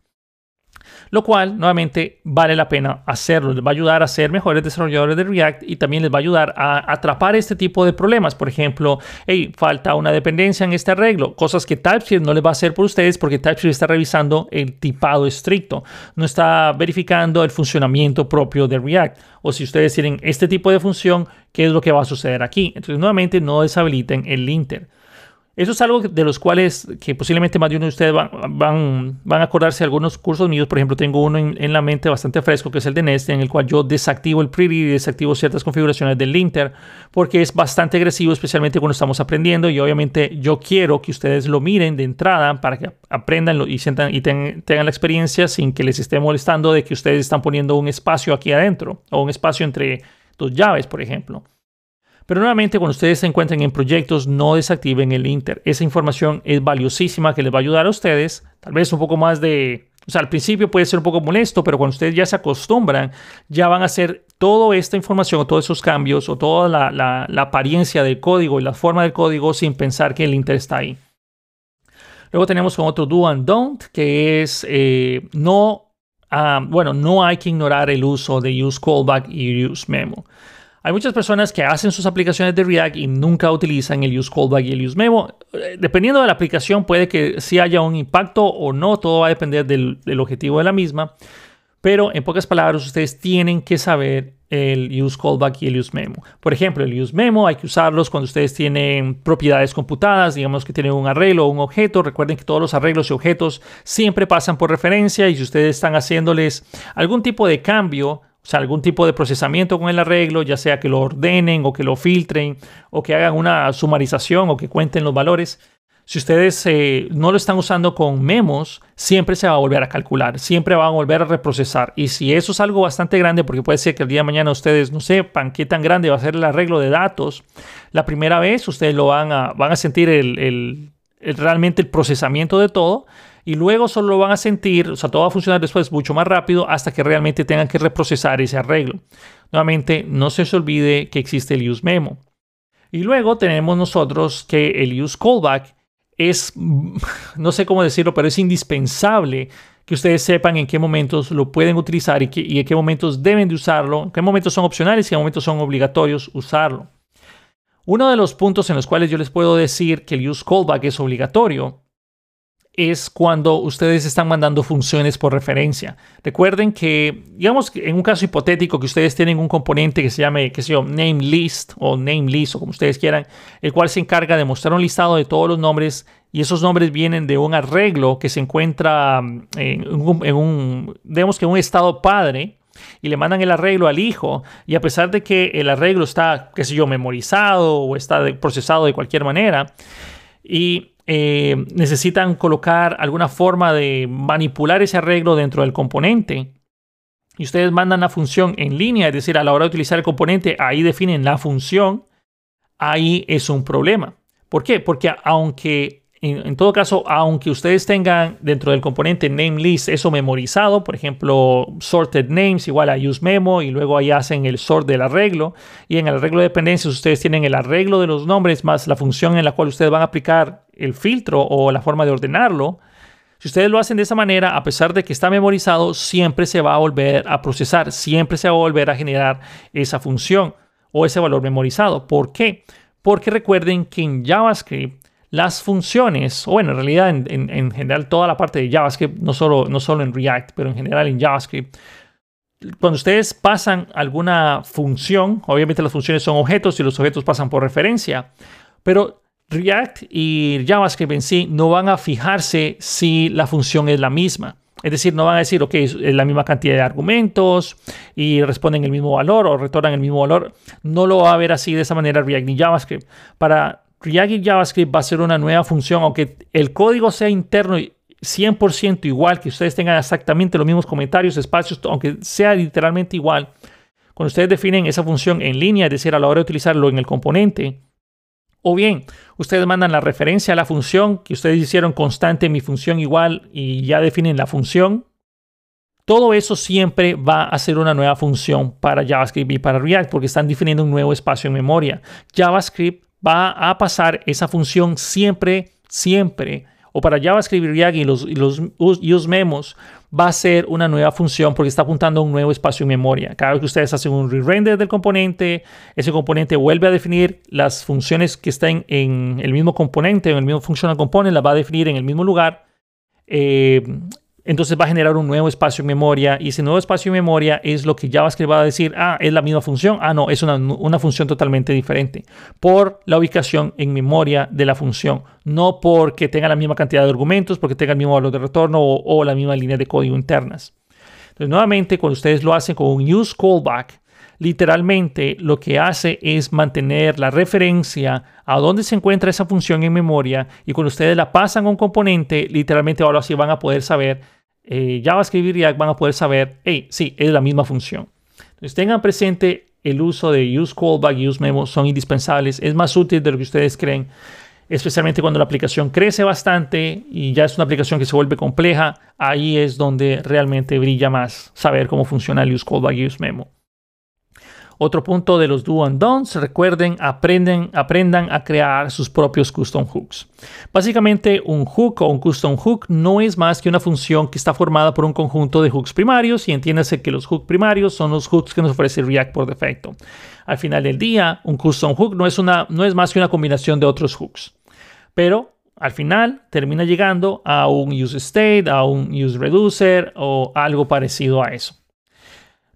lo cual nuevamente vale la pena hacerlo. Les va a ayudar a ser mejores desarrolladores de React y también les va a ayudar a atrapar este tipo de problemas. Por ejemplo, hey, falta una dependencia en este arreglo, cosas que TypeScript no les va a hacer por ustedes porque TypeScript está revisando el tipado estricto, no está verificando el funcionamiento propio de React. O si ustedes tienen este tipo de función, ¿qué es lo que va a suceder aquí? Entonces, nuevamente, no deshabiliten el linter. Eso es algo de los cuales que posiblemente más de uno de ustedes van, van, a acordarse de algunos cursos míos. Por ejemplo, tengo uno en, la mente bastante fresco que es el de Nest, en el cual yo desactivo el pretty y desactivo ciertas configuraciones del linter porque es bastante agresivo, especialmente cuando estamos aprendiendo. Y obviamente yo quiero que ustedes lo miren de entrada para que aprendan y, sientan, y tengan la experiencia sin que les esté molestando de que ustedes están poniendo un espacio aquí adentro o un espacio entre dos llaves, por ejemplo. Pero nuevamente, cuando ustedes se encuentren en proyectos, no desactiven el Inter. Esa información es valiosísima que les va a ayudar a ustedes. Tal vez un poco más de... O sea, al principio puede ser un poco molesto, pero cuando ustedes ya se acostumbran, ya van a hacer toda esta información o todos esos cambios o toda la, apariencia del código y la forma del código sin pensar que el Inter está ahí. Luego tenemos otro do and don't, que es eh, no, ah, bueno, no hay que ignorar el uso de use callback y use memo. Hay muchas personas que hacen sus aplicaciones de React y nunca utilizan el use callback y el use memo. Eh, dependiendo de la aplicación, puede que sí haya un impacto o no, todo va a depender del, objetivo de la misma. Pero en pocas palabras, ustedes tienen que saber el use callback y el use memo. Por ejemplo, el use memo hay que usarlos cuando ustedes tienen propiedades computadas, digamos que tienen un arreglo o un objeto. Recuerden que todos los arreglos y objetos siempre pasan por referencia y si ustedes están haciéndoles algún tipo de cambio o sea, algún tipo de procesamiento con el arreglo, ya sea que lo ordenen o que lo filtren o que hagan una sumarización o que cuenten los valores. Si ustedes eh, no lo están usando con memos, siempre se va a volver a calcular, siempre va a volver a reprocesar. Y si eso es algo bastante grande, porque puede ser que el día de mañana ustedes no sepan qué tan grande va a ser el arreglo de datos, la primera vez ustedes lo van a, van a sentir el, realmente el procesamiento de todo y luego solo lo van a sentir, o sea, todo va a funcionar después mucho más rápido hasta que realmente tengan que reprocesar ese arreglo. Nuevamente, no se olvide que existe el use memo. Y luego tenemos nosotros que el use callback es, no sé cómo decirlo, pero es indispensable que ustedes sepan en qué momentos lo pueden utilizar y, y en qué momentos deben de usarlo, en qué momentos son opcionales y en qué momentos son obligatorios usarlo. Uno de los puntos en los cuales yo les puedo decir que el use callback es obligatorio es cuando ustedes están mandando funciones por referencia. Recuerden que, digamos en un caso hipotético que ustedes tienen un componente que se llame, que se llama name list o name list o como ustedes quieran, el cual se encarga de mostrar un listado de todos los nombres y esos nombres vienen de un arreglo que se encuentra mm, en un, digamos que en un estado padre y le mandan el arreglo al hijo y a pesar de que el arreglo está, qué sé yo, memorizado o está procesado de cualquier manera y eh, necesitan colocar alguna forma de manipular ese arreglo dentro del componente y ustedes mandan la función en línea, es decir, a la hora de utilizar el componente, ahí definen la función, ahí es un problema. ¿Por qué? Porque aunque en, todo caso, aunque ustedes tengan dentro del componente name list eso memorizado, por ejemplo, sorted names igual a use memo y luego ahí hacen el sort del arreglo y en el arreglo de dependencias ustedes tienen el arreglo de los nombres más la función en la cual ustedes van a aplicar el filtro o la forma de ordenarlo. Si ustedes lo hacen de esa manera, a pesar de que está memorizado, siempre se va a volver a procesar, siempre se va a volver a generar esa función o ese valor memorizado. ¿Por qué? Porque recuerden que en JavaScript las funciones, o bueno, en realidad en, general toda la parte de JavaScript, no solo, no solo en React, pero en general en JavaScript, cuando ustedes pasan alguna función, obviamente las funciones son objetos y los objetos pasan por referencia, pero React y JavaScript en sí no van a fijarse si la función es la misma. Es decir, no van a decir, ok, es la misma cantidad de argumentos y responden el mismo valor o retornan el mismo valor. No lo va a ver así de esa manera React ni JavaScript. Para React y JavaScript va a ser una nueva función, aunque el código sea interno 100% igual, que ustedes tengan exactamente los mismos comentarios, espacios, aunque sea literalmente igual, cuando ustedes definen esa función en línea, es decir, a la hora de utilizarlo en el componente, o bien, ustedes mandan la referencia a la función que ustedes hicieron constante mi función igual y ya definen la función. Todo eso siempre va a ser una nueva función para JavaScript y para React porque están definiendo un nuevo espacio en memoria. JavaScript va a pasar esa función siempre, siempre o para JavaScript React y los, y los use memos va a ser una nueva función porque está apuntando a un nuevo espacio en memoria. Cada vez que ustedes hacen un re-render del componente, ese componente vuelve a definir las funciones que están en el mismo componente, en el mismo functional component, las va a definir en el mismo lugar. Eh, entonces va a generar un nuevo espacio en memoria y ese nuevo espacio en memoria es lo que JavaScript va a decir, ah, es la misma función, ah, no, es una, función totalmente diferente por la ubicación en memoria de la función, no porque tenga la misma cantidad de argumentos, porque tenga el mismo valor de retorno o, o la misma línea de código internas. Entonces, nuevamente, cuando ustedes lo hacen con un use callback, literalmente lo que hace es mantener la referencia a dónde se encuentra esa función en memoria y cuando ustedes la pasan a un componente, literalmente ahora sí van a poder saber, eh, JavaScript y React van a poder saber, hey, sí, es la misma función. Entonces tengan presente el uso de use callback y use memo son indispensables, es más útil de lo que ustedes creen especialmente cuando la aplicación crece bastante y ya es una aplicación que se vuelve compleja, ahí es donde realmente brilla más saber cómo funciona el use callback y use memo. Otro punto de los do and don'ts, recuerden, aprenden, aprendan a crear sus propios custom hooks. Básicamente, un hook o un custom hook no es más que una función que está formada por un conjunto de hooks primarios y entiéndase que los hooks primarios son los hooks que nos ofrece React por defecto. Al final del día, un custom hook no es, una, no es más que una combinación de otros hooks. Pero al final termina llegando a un use state, a un use reducer o algo parecido a eso.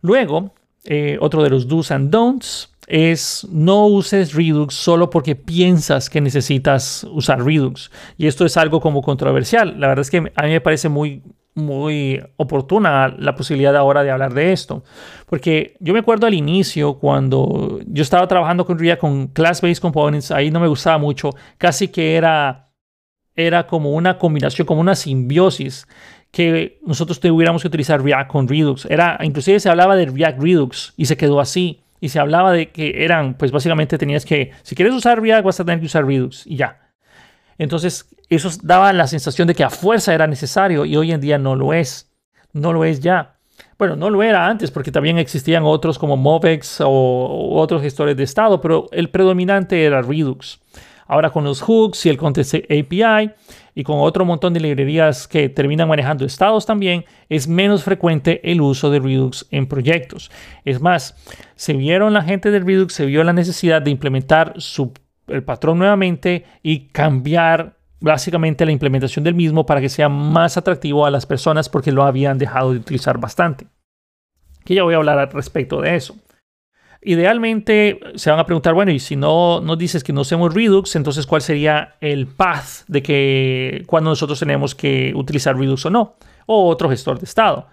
Luego, eh, otro de los do's and don'ts es no uses Redux solo porque piensas que necesitas usar Redux. Y esto es algo como controversial. La verdad es que a mí me parece muy, muy oportuna la posibilidad ahora de hablar de esto. Porque yo me acuerdo al inicio cuando yo estaba trabajando con React con class-based components, ahí no me gustaba mucho, casi que era, era como una combinación, como una simbiosis que nosotros tuviéramos que utilizar React con Redux. Era, inclusive se hablaba de React Redux y se quedó así. Y se hablaba de que eran, pues básicamente tenías que, si quieres usar React vas a tener que usar Redux y ya. Entonces, eso daba la sensación de que a fuerza era necesario y hoy en día no lo es. No lo es ya. Bueno, no lo era antes porque también existían otros como Movex o, otros gestores de estado, pero el predominante era Redux. Ahora con los hooks y el Context API y con otro montón de librerías que terminan manejando estados también, es menos frecuente el uso de Redux en proyectos. Es más, se vieron la gente de Redux, se vio la necesidad de implementar su, el patrón nuevamente y cambiar básicamente la implementación del mismo para que sea más atractivo a las personas porque lo habían dejado de utilizar bastante. Que ya voy a hablar al respecto de eso. Idealmente se van a preguntar, bueno, y si no nos dices que no usemos Redux, entonces ¿cuál sería el path de que cuando nosotros tenemos que utilizar Redux o no? O otro gestor de estado.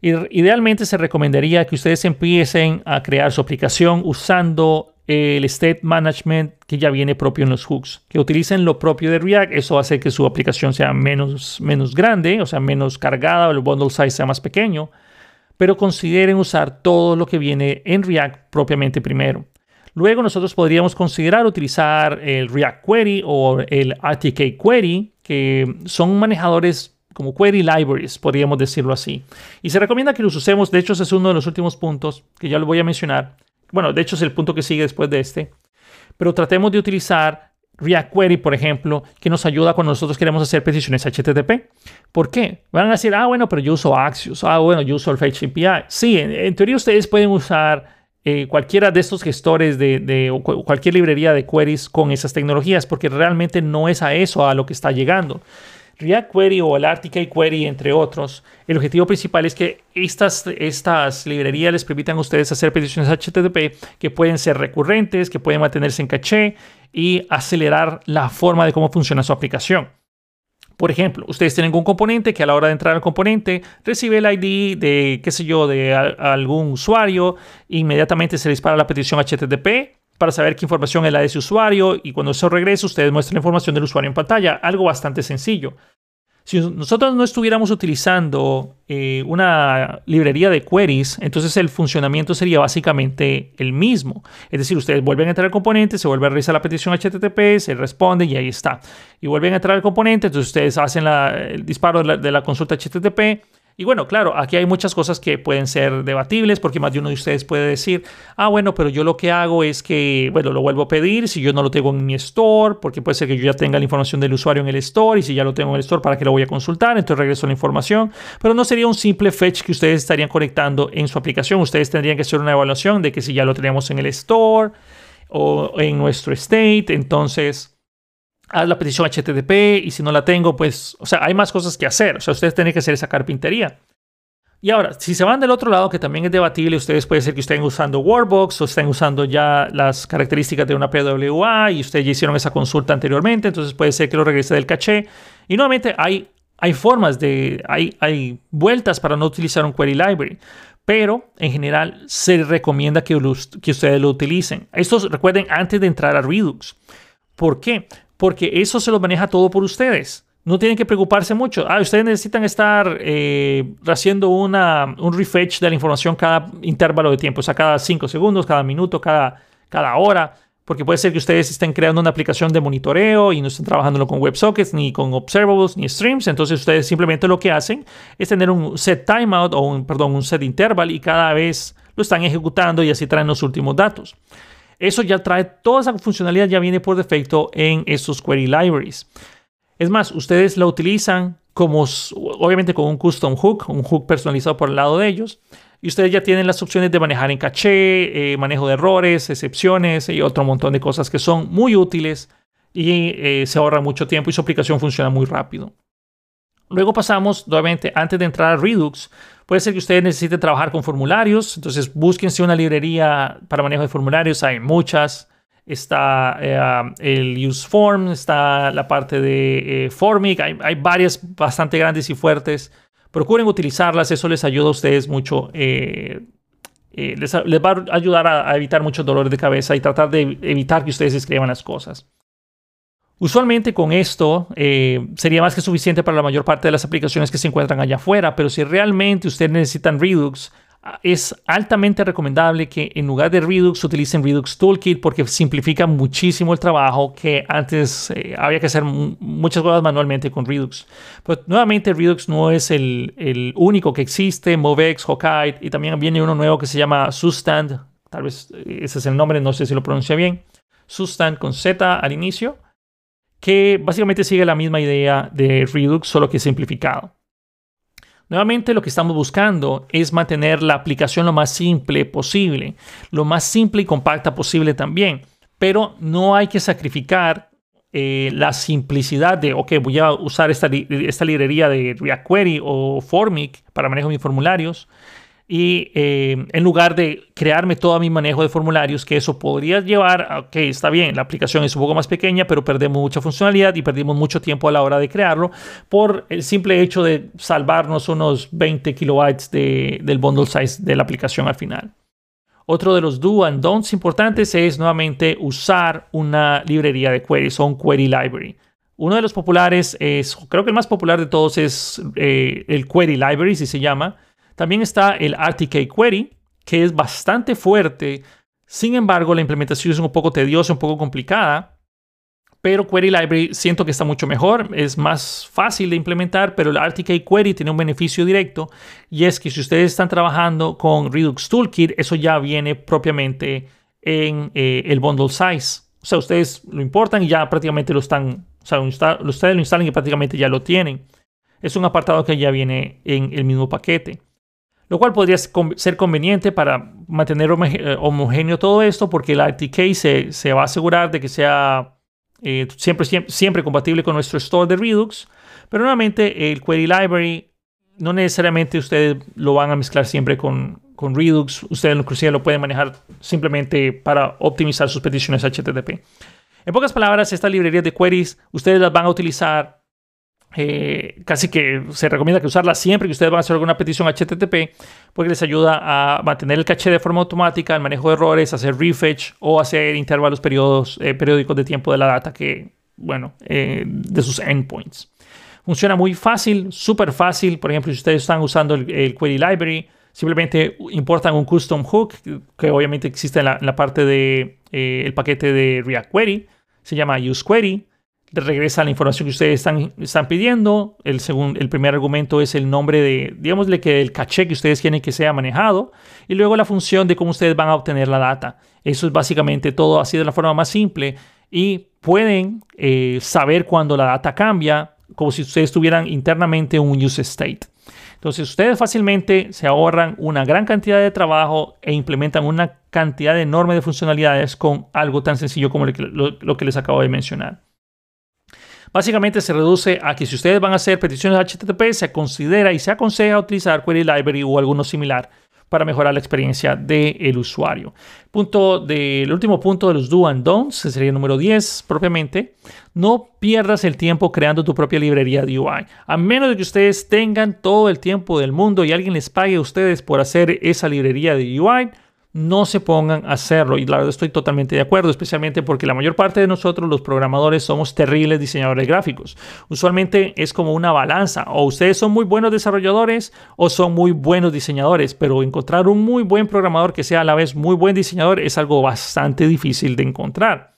Idealmente se recomendaría que ustedes empiecen a crear su aplicación usando el state management que ya viene propio en los hooks. Que utilicen lo propio de React, eso hace que su aplicación sea menos, menos grande, o sea, menos cargada, el bundle size sea más pequeño pero consideren usar todo lo que viene en React propiamente primero. Luego nosotros podríamos considerar utilizar el React Query o el RTK Query, que son manejadores como query libraries, podríamos decirlo así. Y se recomienda que los usemos, de hecho ese es uno de los últimos puntos que ya lo voy a mencionar. Bueno, de hecho es el punto que sigue después de este. Pero tratemos de utilizar React Query, por ejemplo, que nos ayuda cuando nosotros queremos hacer peticiones HTTP. ¿Por qué? Van a decir, ah, bueno, pero yo uso Axios, ah, bueno, yo uso el Fetch API. Sí, en, teoría ustedes pueden usar eh, cualquiera de estos gestores de, de cualquier librería de queries con esas tecnologías, porque realmente no es a eso a lo que está llegando. React Query o el RTK Query, entre otros, el objetivo principal es que estas, estas librerías les permitan a ustedes hacer peticiones HTTP que pueden ser recurrentes, que pueden mantenerse en caché y acelerar la forma de cómo funciona su aplicación. Por ejemplo, ustedes tienen un componente que a la hora de entrar al componente recibe el ID de, qué sé yo, de algún usuario, inmediatamente se dispara la petición HTTP para saber qué información es la de ese usuario y cuando eso regresa ustedes muestran la información del usuario en pantalla, algo bastante sencillo. Si nosotros no estuviéramos utilizando eh, una librería de queries, entonces el funcionamiento sería básicamente el mismo. Es decir, ustedes vuelven a entrar al componente, se vuelve a realizar la petición HTTP, se responde y ahí está. Y vuelven a entrar al componente, entonces ustedes hacen el disparo de la consulta HTTP y bueno, claro, aquí hay muchas cosas que pueden ser debatibles porque más de uno de ustedes puede decir, ah, bueno, pero yo lo que hago es que, bueno, lo vuelvo a pedir si yo no lo tengo en mi store, porque puede ser que yo ya tenga la información del usuario en el store y si ya lo tengo en el store, ¿para qué lo voy a consultar? Entonces regreso la información, pero no sería un simple fetch que ustedes estarían conectando en su aplicación. Ustedes tendrían que hacer una evaluación de que si ya lo tenemos en el store o en nuestro state, entonces haz la petición HTTP y si no la tengo, pues, o sea, hay más cosas que hacer. O sea, ustedes tienen que hacer esa carpintería. Y ahora, si se van del otro lado, que también es debatible, ustedes puede ser que estén usando Workbox o estén usando ya las características de una PWA y ustedes ya hicieron esa consulta anteriormente, entonces puede ser que lo regrese del caché. Y nuevamente hay, hay formas de, hay, hay vueltas para no utilizar un query library pero en general se recomienda que, que, ustedes lo utilicen. Esto recuerden antes de entrar a Redux. ¿Por qué? Porque eso se lo maneja todo por ustedes. No tienen que preocuparse mucho. Ah, ustedes necesitan estar eh, haciendo una, un refetch de la información cada intervalo de tiempo, o sea, cada 5 segundos, cada minuto, cada, cada hora, porque puede ser que ustedes estén creando una aplicación de monitoreo y no estén trabajando con WebSockets, ni con observables, ni streams. Entonces, ustedes simplemente lo que hacen es tener un set timeout o un, perdón, un set interval y cada vez lo están ejecutando y así traen los últimos datos. Eso ya trae, toda esa funcionalidad ya viene por defecto en estos query libraries. Es más, ustedes la utilizan como, obviamente con un custom hook, un hook personalizado por el lado de ellos. Y ustedes ya tienen las opciones de manejar en caché, eh, manejo de errores, excepciones y otro montón de cosas que son muy útiles y eh, se ahorra mucho tiempo y su aplicación funciona muy rápido. Luego pasamos, nuevamente, antes de entrar a Redux, puede ser que ustedes necesiten trabajar con formularios, entonces búsquense una librería para manejo de formularios, hay muchas. Está eh, el UseForm, está la parte de eh, Formic, hay, varias bastante grandes y fuertes. Procuren utilizarlas, eso les ayuda a ustedes mucho. Eh, les, va a ayudar a, a evitar muchos dolores de cabeza y tratar de evitar que ustedes escriban las cosas. Usualmente con esto eh, sería más que suficiente para la mayor parte de las aplicaciones que se encuentran allá afuera, pero si realmente ustedes necesitan Redux, ah, es altamente recomendable que en lugar de Redux utilicen Redux Toolkit porque simplifica muchísimo el trabajo que antes eh, había que hacer muchas cosas manualmente con Redux. Pues nuevamente Redux no es el, único que existe, Movex, Hokkite y también viene uno nuevo que se llama Sustand, tal vez eh, ese es el nombre, no sé si lo pronuncia bien, Sustand con Z al inicio que básicamente sigue la misma idea de Redux, solo que simplificado. Nuevamente lo que estamos buscando es mantener la aplicación lo más simple posible, lo más simple y compacta posible también, pero no hay que sacrificar eh, la simplicidad de, ok, voy a usar esta, esta librería de React Query o Formic para manejo de mis formularios y eh, en lugar de crearme todo mi manejo de formularios, que eso podría llevar, a, ok, está bien, la aplicación es un poco más pequeña, pero perdemos mucha funcionalidad y perdimos mucho tiempo a la hora de crearlo por el simple hecho de salvarnos unos 20 kilobytes del bundle size de la aplicación al final. Otro de los do and don'ts importantes es nuevamente usar una librería de queries o un query library. Uno de los populares es, creo que el más popular de todos es eh, el query library, si se llama también está el RTK Query, que es bastante fuerte. Sin embargo, la implementación es un poco tediosa, un poco complicada. Pero Query Library siento que está mucho mejor, es más fácil de implementar, pero el RTK Query tiene un beneficio directo y es que si ustedes están trabajando con Redux Toolkit, eso ya viene propiamente en eh, el bundle size. O sea, ustedes lo importan y ya prácticamente lo están, o sea, ustedes lo instalan y prácticamente ya lo tienen. Es un apartado que ya viene en el mismo paquete lo cual podría ser conveniente para mantener eh, homogéneo todo esto porque la RTK se, va a asegurar de que sea eh, siempre, siempre, compatible con nuestro store de Redux, pero nuevamente el Query Library no necesariamente ustedes lo van a mezclar siempre con, con Redux, ustedes inclusive lo pueden manejar simplemente para optimizar sus peticiones HTTP. En pocas palabras, estas librerías de queries ustedes las van a utilizar eh, casi que se recomienda que usarla siempre que ustedes van a hacer alguna petición HTTP porque les ayuda a mantener el caché de forma automática, el manejo de errores, hacer refetch o hacer intervalos eh, periódicos de tiempo de la data que, bueno, eh, de sus endpoints. Funciona muy fácil, súper fácil. Por ejemplo, si ustedes están usando el, Query Library, simplemente importan un custom hook, que obviamente existe en la, parte del de, eh, paquete de React Query. Se llama useQuery regresa la información que ustedes están, pidiendo. El, el primer argumento es el nombre de, digámosle que el caché que ustedes quieren que sea manejado. Y luego la función de cómo ustedes van a obtener la data. Eso es básicamente todo así de la forma más simple. Y pueden eh, saber cuando la data cambia, como si ustedes tuvieran internamente un use state. Entonces ustedes fácilmente se ahorran una gran cantidad de trabajo e implementan una cantidad enorme de funcionalidades con algo tan sencillo como lo que les acabo de mencionar. Básicamente se reduce a que si ustedes van a hacer peticiones HTTP, se considera y se aconseja utilizar Query Library o alguno similar para mejorar la experiencia del usuario. Punto de, último punto de los do and don'ts, sería el número 10 propiamente, no pierdas el tiempo creando tu propia librería de UI. A menos de que ustedes tengan todo el tiempo del mundo y alguien les pague a ustedes por hacer esa librería de UI, no se pongan a hacerlo. Y la verdad estoy totalmente de acuerdo, especialmente porque la mayor parte de nosotros, los programadores, somos terribles diseñadores gráficos. Usualmente es como una balanza. O ustedes son muy buenos desarrolladores o son muy buenos diseñadores. Pero encontrar un muy buen programador que sea a la vez muy buen diseñador es algo bastante difícil de encontrar.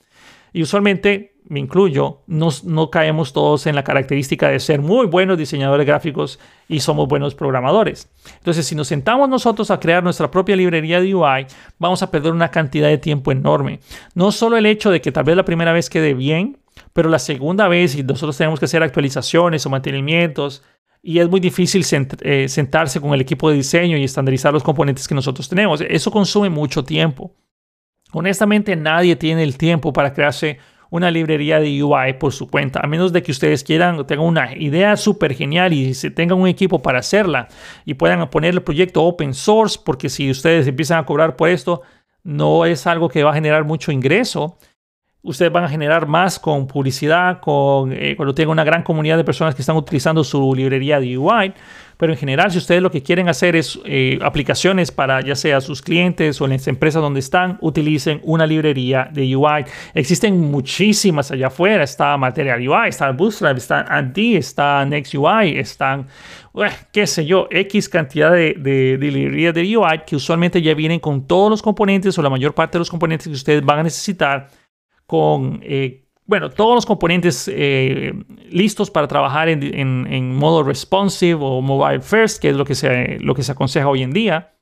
Y usualmente me incluyo, no caemos todos en la característica de ser muy buenos diseñadores gráficos y somos buenos programadores. Entonces, si nos sentamos nosotros a crear nuestra propia librería de UI, vamos a perder una cantidad de tiempo enorme. No solo el hecho de que tal vez la primera vez quede bien, pero la segunda vez, y nosotros tenemos que hacer actualizaciones o mantenimientos, y es muy difícil eh, sentarse con el equipo de diseño y estandarizar los componentes que nosotros tenemos. Eso consume mucho tiempo. Honestamente, nadie tiene el tiempo para crearse una librería de UI por su cuenta, a menos de que ustedes quieran, tengan una idea súper genial y se tengan un equipo para hacerla y puedan poner el proyecto open source, porque si ustedes empiezan a cobrar por esto, no es algo que va a generar mucho ingreso ustedes van a generar más con publicidad, con, eh, cuando tenga una gran comunidad de personas que están utilizando su librería de UI. Pero en general, si ustedes lo que quieren hacer es eh, aplicaciones para ya sea sus clientes o en las empresas donde están, utilicen una librería de UI. Existen muchísimas allá afuera. Está Material UI, está Bootstrap, está Andy, está NextUI, están, qué sé yo, X cantidad de, de, de librerías de UI que usualmente ya vienen con todos los componentes o la mayor parte de los componentes que ustedes van a necesitar con, eh, bueno, todos los componentes eh, listos para trabajar en, modo responsive o mobile first, que es lo que se, lo que se aconseja hoy en día.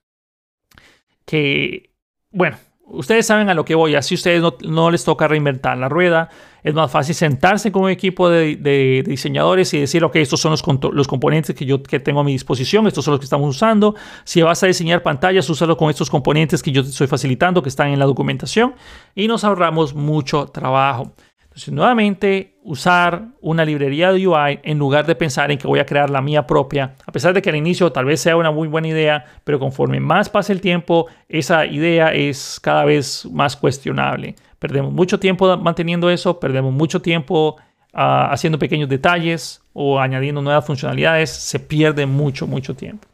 Que, bueno, ustedes saben a lo que voy, así ustedes no, les toca reinventar la rueda. Es más fácil sentarse con un equipo de, diseñadores y decir, ok, estos son los, los, componentes que yo que tengo a mi disposición, estos son los que estamos usando. Si vas a diseñar pantallas, úsalo con estos componentes que yo te estoy facilitando, que están en la documentación, y nos ahorramos mucho trabajo. Entonces, nuevamente, usar una librería de UI en lugar de pensar en que voy a crear la mía propia, a pesar de que al inicio tal vez sea una muy buena idea, pero conforme más pasa el tiempo, esa idea es cada vez más cuestionable. Perdemos mucho tiempo manteniendo eso, perdemos mucho tiempo ah, haciendo pequeños detalles o añadiendo nuevas funcionalidades, se pierde mucho, mucho tiempo.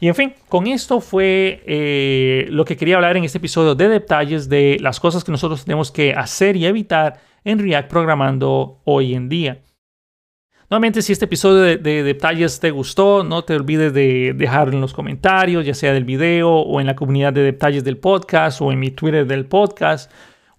Y en fin, con esto fue eh, lo que quería hablar en este episodio de detalles de las cosas que nosotros tenemos que hacer y evitar en React programando hoy en día. Nuevamente, si este episodio de, detalles te gustó, no te olvides de dejarlo en los comentarios, ya sea del video o en la comunidad de detalles del podcast o en mi Twitter del podcast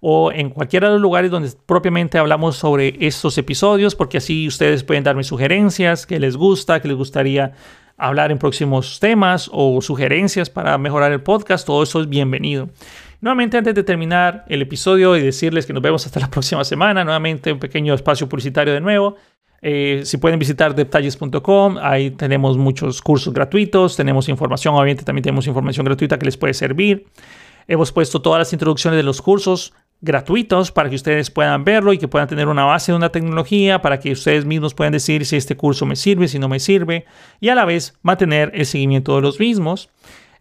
o en cualquiera de los lugares donde propiamente hablamos sobre estos episodios, porque así ustedes pueden darme sugerencias, que les gusta, que les gustaría hablar en próximos temas o sugerencias para mejorar el podcast, todo eso es bienvenido. Nuevamente, antes de terminar el episodio y decirles que nos vemos hasta la próxima semana, nuevamente un pequeño espacio publicitario de nuevo. Eh, si pueden visitar detalles.com, ahí tenemos muchos cursos gratuitos, tenemos información, obviamente también tenemos información gratuita que les puede servir. Hemos puesto todas las introducciones de los cursos gratuitos para que ustedes puedan verlo y que puedan tener una base de una tecnología para que ustedes mismos puedan decir si este curso me sirve, si no me sirve y a la vez mantener el seguimiento de los mismos.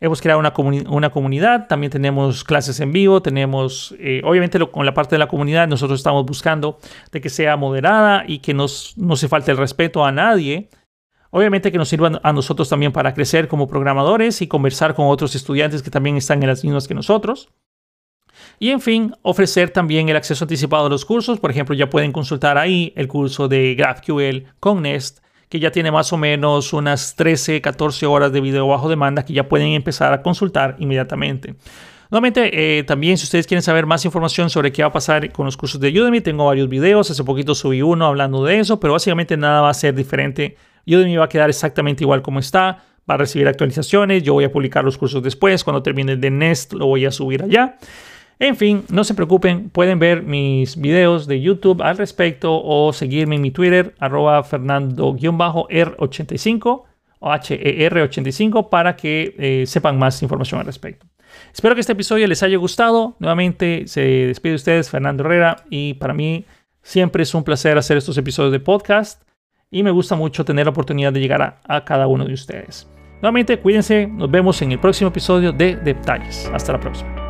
Hemos creado una, comunidad, también tenemos clases en vivo, tenemos, eh, obviamente con la parte de la comunidad nosotros estamos buscando de que sea moderada y que nos, no se falte el respeto a nadie. Obviamente que nos sirvan a nosotros también para crecer como programadores y conversar con otros estudiantes que también están en las mismas que nosotros. Y en fin, ofrecer también el acceso anticipado a los cursos. Por ejemplo, ya pueden consultar ahí el curso de GraphQL con Nest que ya tiene más o menos unas 13, 14 horas de video bajo demanda que ya pueden empezar a consultar inmediatamente. Nuevamente, eh, también si ustedes quieren saber más información sobre qué va a pasar con los cursos de Udemy, tengo varios videos. Hace poquito subí uno hablando de eso, pero básicamente nada va a ser diferente. Udemy va a quedar exactamente igual como está. Va a recibir actualizaciones. Yo voy a publicar los cursos después. Cuando termine de Nest, lo voy a subir allá. En fin, no se preocupen, pueden ver mis videos de YouTube al respecto o seguirme en mi Twitter, arroba fernando-r85 o HER85 para que eh, sepan más información al respecto. Espero que este episodio les haya gustado. Nuevamente se despide de ustedes Fernando Herrera y para mí siempre es un placer hacer estos episodios de podcast y me gusta mucho tener la oportunidad de llegar a, a cada uno de ustedes. Nuevamente, cuídense, nos vemos en el próximo episodio de Detalles. Hasta la próxima.